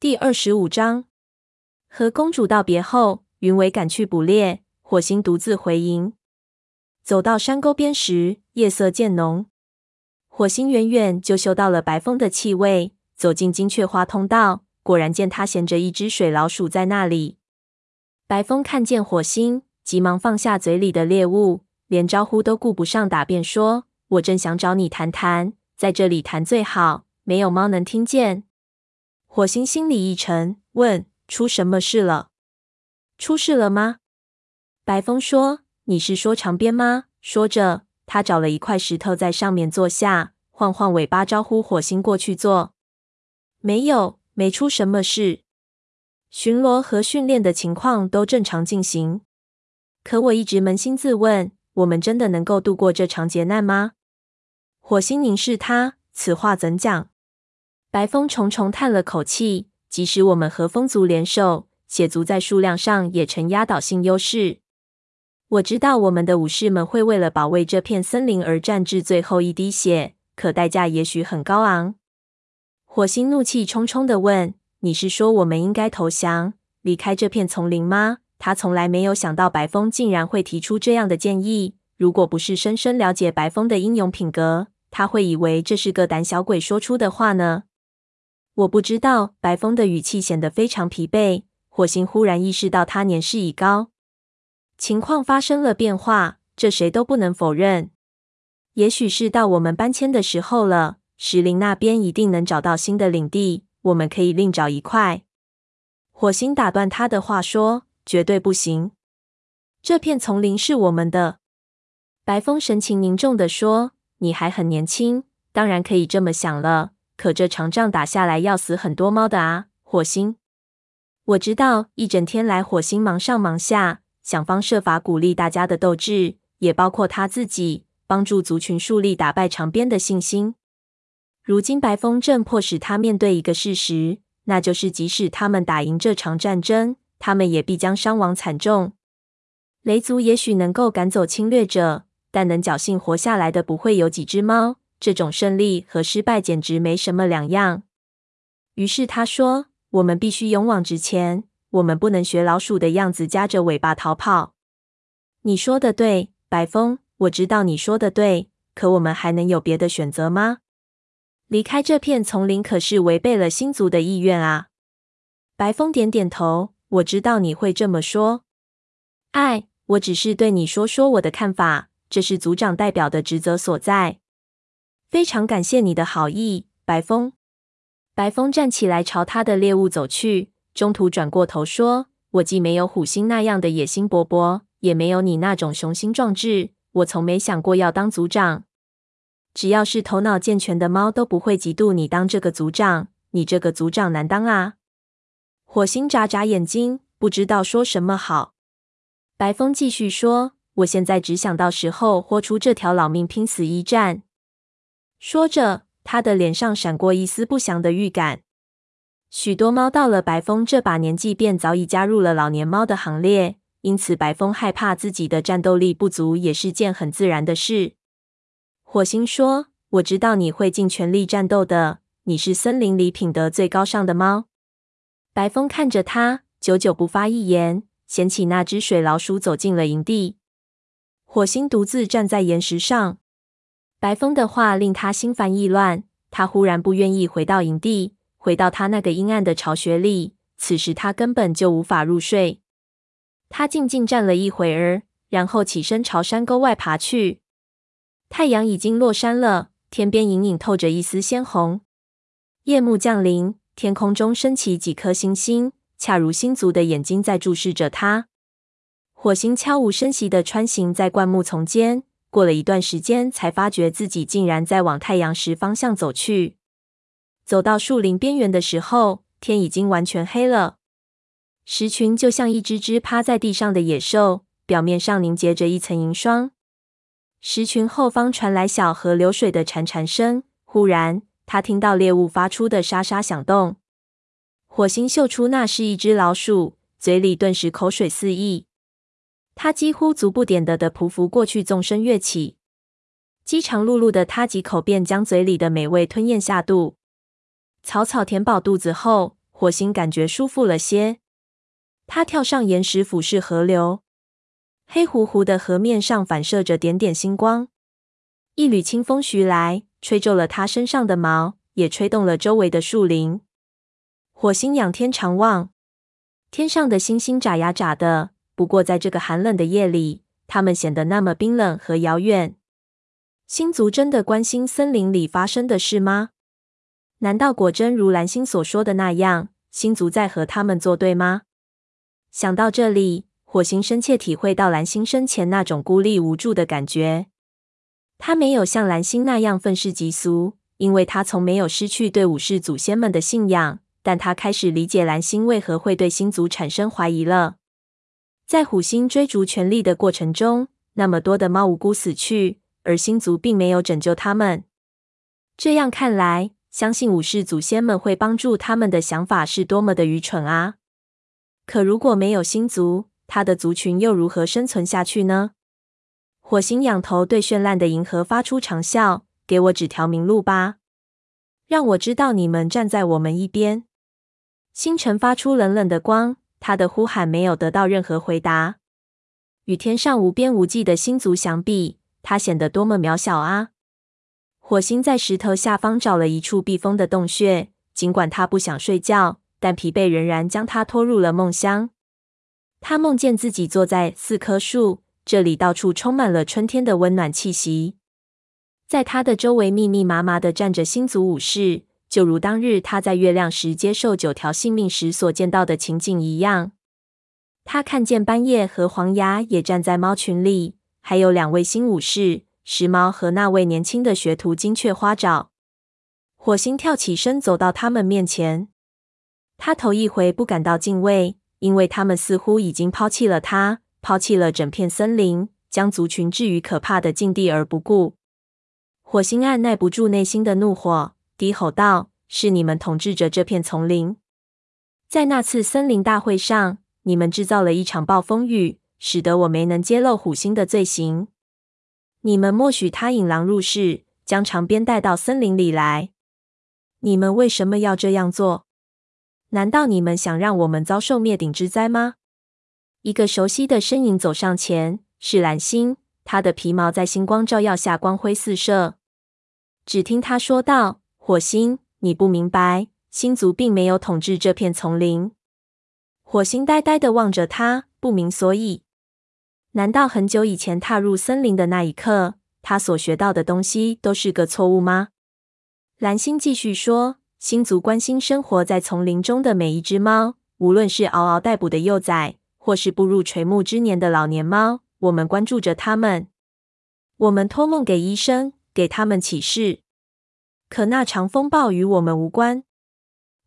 第二十五章，和公主道别后，云伟赶去捕猎，火星独自回营。走到山沟边时，夜色渐浓，火星远远就嗅到了白风的气味，走进金雀花通道，果然见他衔着一只水老鼠在那里。白风看见火星，急忙放下嘴里的猎物，连招呼都顾不上打，便说：“我正想找你谈谈，在这里谈最好，没有猫能听见。”火星心里一沉，问：“出什么事了？出事了吗？”白风说：“你是说长鞭吗？”说着，他找了一块石头在上面坐下，晃晃尾巴，招呼火星过去坐。没有，没出什么事，巡逻和训练的情况都正常进行。可我一直扪心自问：我们真的能够度过这场劫难吗？火星凝视他，此话怎讲？白风重重叹了口气，即使我们和风族联手，血族在数量上也呈压倒性优势。我知道我们的武士们会为了保卫这片森林而战至最后一滴血，可代价也许很高昂。火星怒气冲冲地问：“你是说我们应该投降，离开这片丛林吗？”他从来没有想到白风竟然会提出这样的建议。如果不是深深了解白风的英勇品格，他会以为这是个胆小鬼说出的话呢。我不知道，白风的语气显得非常疲惫。火星忽然意识到他年事已高，情况发生了变化，这谁都不能否认。也许是到我们搬迁的时候了，石林那边一定能找到新的领地，我们可以另找一块。火星打断他的话说：“绝对不行，这片丛林是我们的。”白风神情凝重地说：“你还很年轻，当然可以这么想了。”可这场仗打下来要死很多猫的啊，火星。我知道，一整天来火星忙上忙下，想方设法鼓励大家的斗志，也包括他自己，帮助族群树立打败长鞭的信心。如今白风正迫使他面对一个事实，那就是即使他们打赢这场战争，他们也必将伤亡惨重。雷族也许能够赶走侵略者，但能侥幸活下来的不会有几只猫。这种胜利和失败简直没什么两样。于是他说：“我们必须勇往直前，我们不能学老鼠的样子夹着尾巴逃跑。”你说的对，白风，我知道你说的对。可我们还能有别的选择吗？离开这片丛林可是违背了星族的意愿啊。白风点点头，我知道你会这么说。哎，我只是对你说说我的看法，这是族长代表的职责所在。非常感谢你的好意，白风。白风站起来，朝他的猎物走去，中途转过头说：“我既没有虎星那样的野心勃勃，也没有你那种雄心壮志。我从没想过要当族长。只要是头脑健全的猫，都不会嫉妒你当这个族长。你这个族长难当啊！”火星眨眨眼睛，不知道说什么好。白风继续说：“我现在只想到时候豁出这条老命，拼死一战。”说着，他的脸上闪过一丝不祥的预感。许多猫到了白风这把年纪，便早已加入了老年猫的行列，因此白风害怕自己的战斗力不足，也是件很自然的事。火星说：“我知道你会尽全力战斗的，你是森林里品德最高尚的猫。”白风看着他，久久不发一言，捡起那只水老鼠走进了营地。火星独自站在岩石上。白风的话令他心烦意乱，他忽然不愿意回到营地，回到他那个阴暗的巢穴里。此时他根本就无法入睡。他静静站了一会儿，然后起身朝山沟外爬去。太阳已经落山了，天边隐隐透着一丝鲜红。夜幕降临，天空中升起几颗星星，恰如星族的眼睛在注视着他。火星悄无声息地穿行在灌木丛间。过了一段时间，才发觉自己竟然在往太阳石方向走去。走到树林边缘的时候，天已经完全黑了。石群就像一只只趴在地上的野兽，表面上凝结着一层银霜。石群后方传来小河流水的潺潺声。忽然，他听到猎物发出的沙沙响动。火星嗅出那是一只老鼠，嘴里顿时口水四溢。他几乎足不点地的匍匐过去，纵身跃起，饥肠辘辘的他几口便将嘴里的美味吞咽下肚。草草填饱肚子后，火星感觉舒服了些。他跳上岩石，俯视河流，黑乎乎的河面上反射着点点星光。一缕清风徐来，吹皱了他身上的毛，也吹动了周围的树林。火星仰天长望，天上的星星眨呀眨的。不过，在这个寒冷的夜里，他们显得那么冰冷和遥远。星族真的关心森林里发生的事吗？难道果真如蓝星所说的那样，星族在和他们作对吗？想到这里，火星深切体会到蓝星生前那种孤立无助的感觉。他没有像蓝星那样愤世嫉俗，因为他从没有失去对武士祖先们的信仰。但他开始理解蓝星为何会对星族产生怀疑了。在虎星追逐权力的过程中，那么多的猫无辜死去，而星族并没有拯救他们。这样看来，相信武士祖先们会帮助他们的想法是多么的愚蠢啊！可如果没有星族，他的族群又如何生存下去呢？火星仰头对绚烂的银河发出长啸：“给我指条明路吧，让我知道你们站在我们一边。”星辰发出冷冷的光。他的呼喊没有得到任何回答。与天上无边无际的星族相比，他显得多么渺小啊！火星在石头下方找了一处避风的洞穴，尽管他不想睡觉，但疲惫仍然将他拖入了梦乡。他梦见自己坐在四棵树，这里到处充满了春天的温暖气息。在他的周围密密麻麻的站着星族武士。就如当日他在月亮石接受九条性命时所见到的情景一样，他看见斑叶和黄牙也站在猫群里，还有两位新武士时髦和那位年轻的学徒金雀花爪。火星跳起身走到他们面前，他头一回不感到敬畏，因为他们似乎已经抛弃了他，抛弃了整片森林，将族群置于可怕的境地而不顾。火星按耐不住内心的怒火。低吼道：“是你们统治着这片丛林，在那次森林大会上，你们制造了一场暴风雨，使得我没能揭露虎星的罪行。你们默许他引狼入室，将长鞭带到森林里来。你们为什么要这样做？难道你们想让我们遭受灭顶之灾吗？”一个熟悉的身影走上前，是蓝星，他的皮毛在星光照耀下光辉四射。只听他说道。火星，你不明白，星族并没有统治这片丛林。火星呆呆地望着他，不明所以。难道很久以前踏入森林的那一刻，他所学到的东西都是个错误吗？蓝星继续说：“星族关心生活在丛林中的每一只猫，无论是嗷嗷待哺的幼崽，或是步入垂暮之年的老年猫，我们关注着他们。我们托梦给医生，给他们启示。”可那场风暴与我们无关。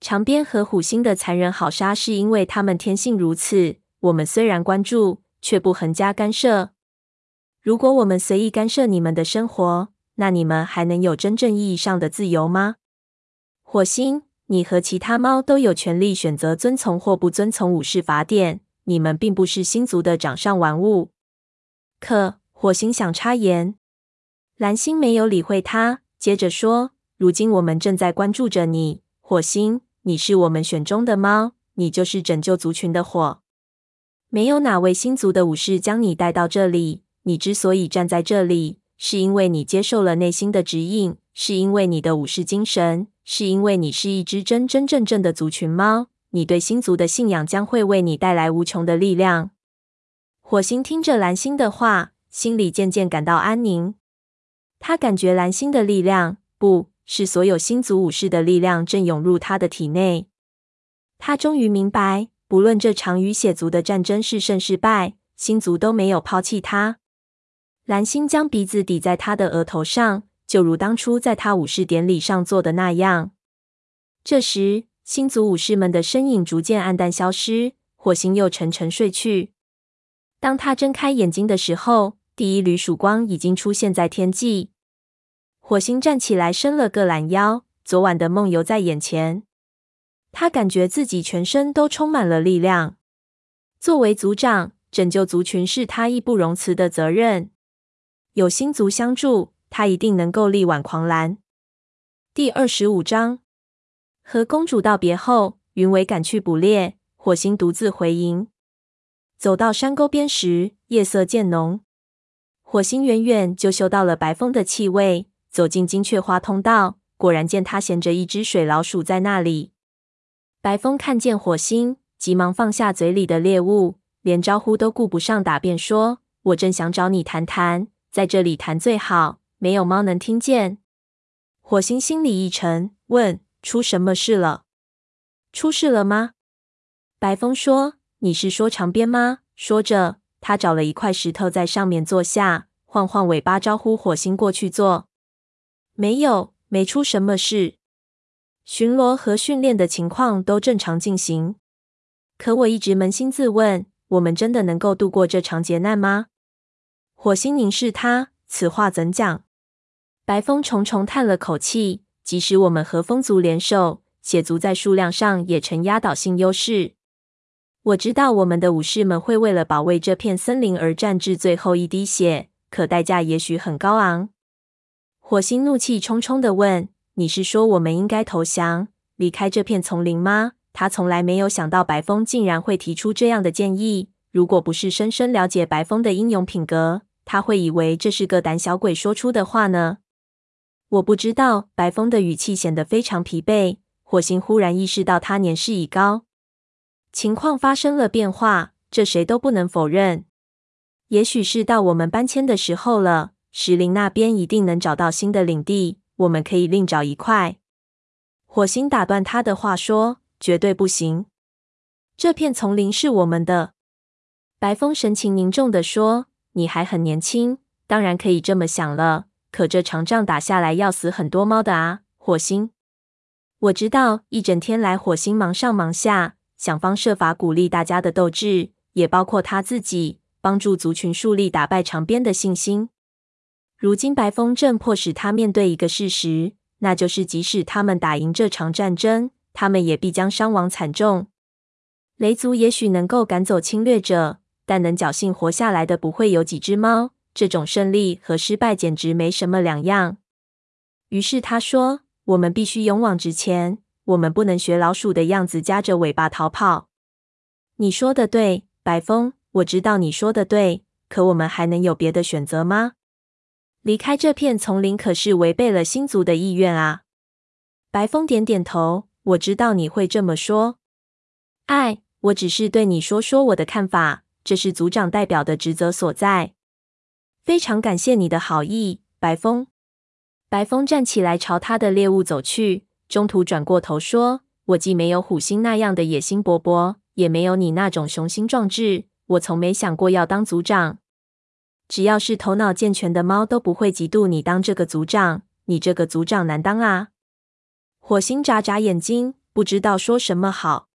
长鞭和虎星的残忍好杀是因为他们天性如此。我们虽然关注，却不横加干涉。如果我们随意干涉你们的生活，那你们还能有真正意义上的自由吗？火星，你和其他猫都有权利选择遵从或不遵从武士法典。你们并不是星族的掌上玩物。可火星想插言，蓝星没有理会他，接着说。如今我们正在关注着你，火星。你是我们选中的猫，你就是拯救族群的火。没有哪位星族的武士将你带到这里。你之所以站在这里，是因为你接受了内心的指引，是因为你的武士精神，是因为你是一只真真正正的族群猫。你对星族的信仰将会为你带来无穷的力量。火星听着蓝星的话，心里渐渐感到安宁。他感觉蓝星的力量不。是所有星族武士的力量正涌入他的体内。他终于明白，不论这场与血族的战争是胜是败，星族都没有抛弃他。蓝星将鼻子抵在他的额头上，就如当初在他武士典礼上做的那样。这时，星族武士们的身影逐渐黯淡消失，火星又沉沉睡去。当他睁开眼睛的时候，第一缕曙光已经出现在天际。火星站起来，伸了个懒腰。昨晚的梦游在眼前，他感觉自己全身都充满了力量。作为族长，拯救族群是他义不容辞的责任。有星族相助，他一定能够力挽狂澜。第二十五章，和公主道别后，云伟赶去捕猎，火星独自回营。走到山沟边时，夜色渐浓。火星远远就嗅到了白风的气味，走进金雀花通道，果然见他衔着一只水老鼠在那里。白风看见火星，急忙放下嘴里的猎物，连招呼都顾不上打，便说：“我正想找你谈谈，在这里谈最好，没有猫能听见。”火星心里一沉，问：“出什么事了？”出事了吗？白风说：“你是说长鞭吗？”说着，他找了一块石头在上面坐下，晃晃尾巴招呼火星过去坐。没有，没出什么事。巡逻和训练的情况都正常进行。可我一直扪心自问：我们真的能够度过这场劫难吗？火星凝视他，此话怎讲？白风重重叹了口气：即使我们和风族联手。血族在数量上也呈压倒性优势。我知道我们的武士们会为了保卫这片森林而战至最后一滴血，可代价也许很高昂。火星怒气冲冲地问：“你是说我们应该投降，离开这片丛林吗？”他从来没有想到白风竟然会提出这样的建议。如果不是深深了解白风的英勇品格，他会以为这是个胆小鬼说出的话呢。我不知道。白风的语气显得非常疲惫。火星忽然意识到他年事已高，情况发生了变化，这谁都不能否认。也许是到我们搬迁的时候了，石林那边一定能找到新的领地，我们可以另找一块。火星打断他的话说：“绝对不行，这片丛林是我们的。”白风神情凝重地说：“你还很年轻，当然可以这么想了。可这场仗打下来，要死很多猫的啊，火星。”我知道，一整天来，火星忙上忙下，想方设法鼓励大家的斗志，也包括他自己，帮助族群树立打败长鞭的信心。如今，白风正迫使他面对一个事实，那就是即使他们打赢这场战争，他们也必将伤亡惨重。雷族也许能够赶走侵略者，但能侥幸活下来的不会有几只猫。这种胜利和失败简直没什么两样。于是他说。我们必须勇往直前，我们不能学老鼠的样子夹着尾巴逃跑。你说的对，白风，我知道你说的对。可我们还能有别的选择吗？离开这片丛林可是违背了星族的意愿啊。白风点点头，我知道你会这么说。哎，我只是对你说说我的看法，这是族长代表的职责所在。非常感谢你的好意，白风。白风站起来，朝他的猎物走去，中途转过头说：“我既没有虎星那样的野心勃勃，也没有你那种雄心壮志。我从没想过要当族长。只要是头脑健全的猫，都不会嫉妒你当这个族长。你这个族长难当啊！”火星眨眨眼睛，不知道说什么好。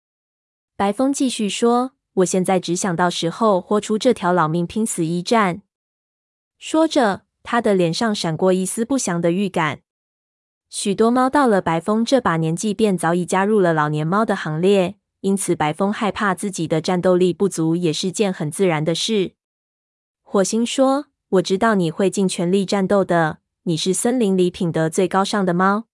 白风继续说：“我现在只想到时候豁出这条老命，拼死一战。”说着。他的脸上闪过一丝不祥的预感。许多猫到了白风这把年纪，便早已加入了老年猫的行列，因此白风害怕自己的战斗力不足，也是件很自然的事。火星说：“我知道你会尽全力战斗的，你是森林里品德最高尚的猫。”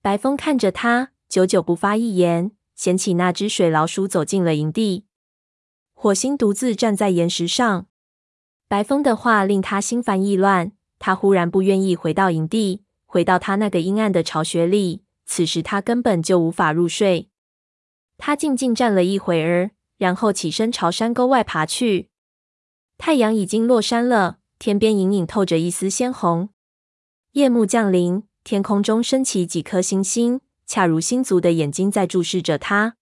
白风看着他，久久不发一言，捡起那只水老鼠走进了营地。火星独自站在岩石上。白风的话令他心烦意乱，他忽然不愿意回到营地，回到他那个阴暗的巢穴里。此时他根本就无法入睡。他静静站了一会儿，然后起身朝山沟外爬去。太阳已经落山了，天边隐隐透着一丝鲜红。夜幕降临，天空中升起几颗星星，恰如星族的眼睛在注视着他。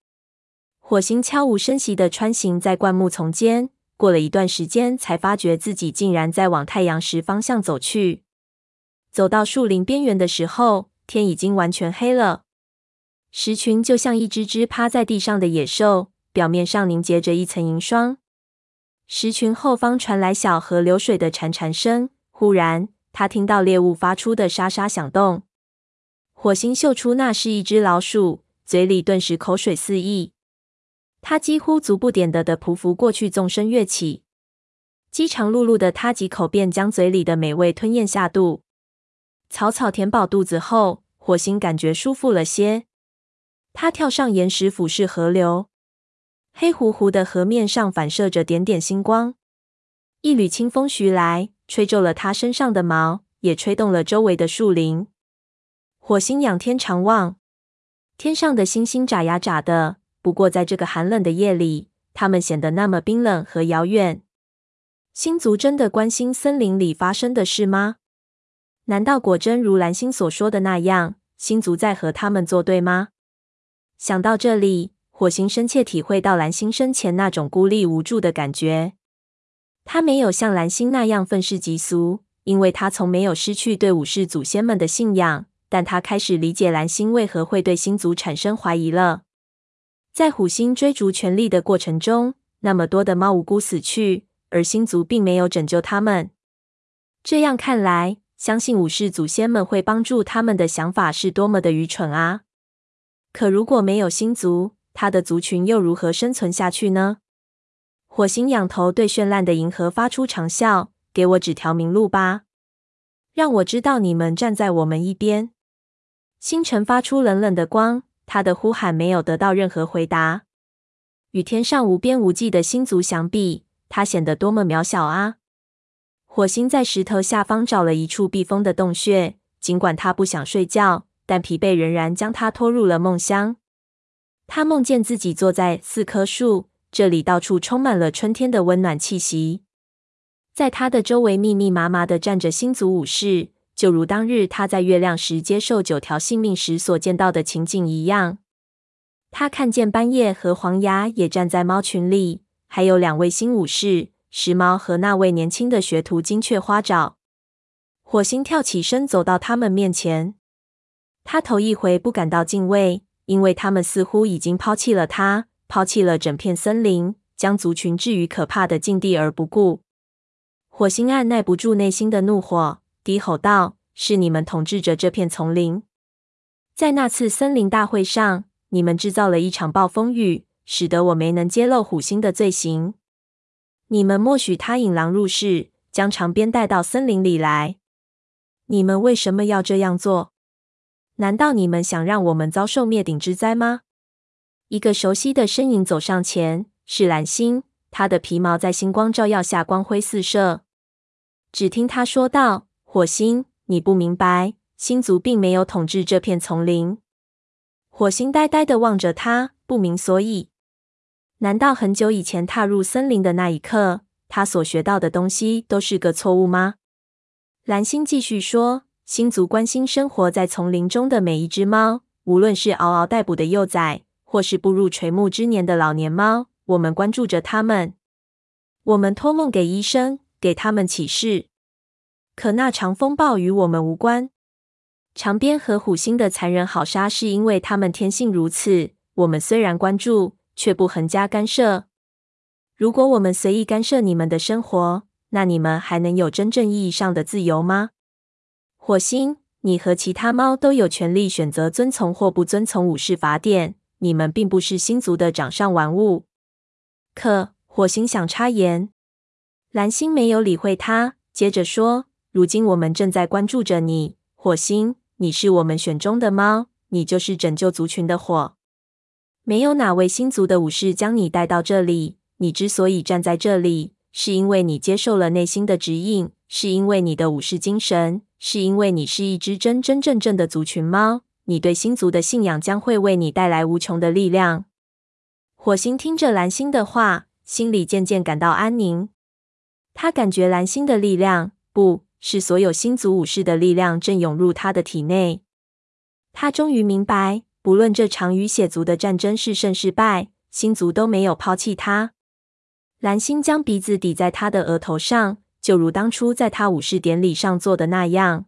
火星悄无声息地穿行在灌木丛间。过了一段时间，才发觉自己竟然在往太阳石方向走去。走到树林边缘的时候，天已经完全黑了。石群就像一只只趴在地上的野兽，表面上凝结着一层银霜。石群后方传来小河流水的潺潺声。忽然，他听到猎物发出的沙沙响动。火星嗅出那是一只老鼠，嘴里顿时口水四溢。他几乎足不点地的匍匐过去，纵身跃起，饥肠辘辘的他几口便将嘴里的美味吞咽下肚。草草填饱肚子后，火星感觉舒服了些。他跳上岩石，俯视河流，黑乎乎的河面上反射着点点星光。一缕清风徐来，吹皱了他身上的毛，也吹动了周围的树林。火星仰天长望，天上的星星眨呀眨的。不过，在这个寒冷的夜里，它们显得那么冰冷和遥远。星族真的关心森林里发生的事吗？难道果真如蓝星所说的那样，星族在和他们作对吗？想到这里，火星深切体会到蓝星生前那种孤立无助的感觉。他没有像蓝星那样愤世嫉俗，因为他从没有失去对武士祖先们的信仰。但他开始理解蓝星为何会对星族产生怀疑了。在虎星追逐权力的过程中，那么多的猫无辜死去，而星族并没有拯救他们。这样看来，相信武士祖先们会帮助他们的想法是多么的愚蠢啊！可如果没有星族，他的族群又如何生存下去呢？火星仰头对绚烂的银河发出长啸：“给我指条明路吧，让我知道你们站在我们一边。”星辰发出冷冷的光。他的呼喊没有得到任何回答。与天上无边无际的星族相比，他显得多么渺小啊！火星在石头下方找了一处避风的洞穴，尽管他不想睡觉，但疲惫仍然将他拖入了梦乡。他梦见自己坐在四棵树，这里到处充满了春天的温暖气息。在他的周围密密麻麻的站着星族武士。就如当日他在月亮时接受九条性命时所见到的情景一样，他看见斑叶和黄牙也站在猫群里，还有两位新武士时髦和那位年轻的学徒金雀花爪。火星跳起身走到他们面前，他头一回不感到敬畏，因为他们似乎已经抛弃了他，抛弃了整片森林，将族群置于可怕的境地而不顾。火星按耐不住内心的怒火。低吼道：“是你们统治着这片丛林。在那次森林大会上，你们制造了一场暴风雨，使得我没能揭露虎星的罪行。你们默许他引狼入室，将长鞭带到森林里来。你们为什么要这样做？难道你们想让我们遭受灭顶之灾吗？”一个熟悉的身影走上前，是蓝星，他的皮毛在星光照耀下光辉四射。只听他说道。火星，你不明白，星族并没有统治这片丛林。火星呆呆地望着他，不明所以。难道很久以前踏入森林的那一刻，他所学到的东西都是个错误吗？蓝星继续说：“星族关心生活在丛林中的每一只猫，无论是嗷嗷待哺的幼崽，或是步入垂暮之年的老年猫。我们关注着他们，我们托梦给医生，给他们启示。”可那场风暴与我们无关。长鞭和虎星的残忍好杀是因为他们天性如此。我们虽然关注，却不横加干涉。如果我们随意干涉你们的生活，那你们还能有真正意义上的自由吗？火星，你和其他猫都有权利选择遵从或不遵从武士法典。你们并不是星族的掌上玩物。可火星想插言，蓝星没有理会他，接着说。如今我们正在关注着你，火星。你是我们选中的猫，你就是拯救族群的火。没有哪位星族的武士将你带到这里。你之所以站在这里，是因为你接受了内心的指引，是因为你的武士精神，是因为你是一只真真正正的族群猫。你对星族的信仰将会为你带来无穷的力量。火星听着蓝星的话，心里渐渐感到安宁。他感觉蓝星的力量不。是所有星族武士的力量正涌入他的体内。他终于明白，不论这场与血族的战争是胜是败，星族都没有抛弃他。蓝星将鼻子抵在他的额头上，就如当初在他武士典礼上做的那样。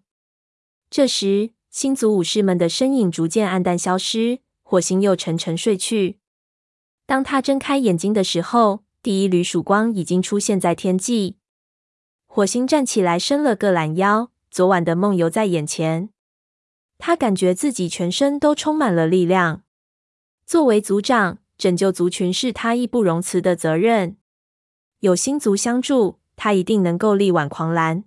这时，星族武士们的身影逐渐黯淡消失，火星又沉沉睡去。当他睁开眼睛的时候，第一缕曙光已经出现在天际。火星站起来，伸了个懒腰。昨晚的梦游在眼前，他感觉自己全身都充满了力量。作为族长，拯救族群是他义不容辞的责任。有星族相助，他一定能够力挽狂澜。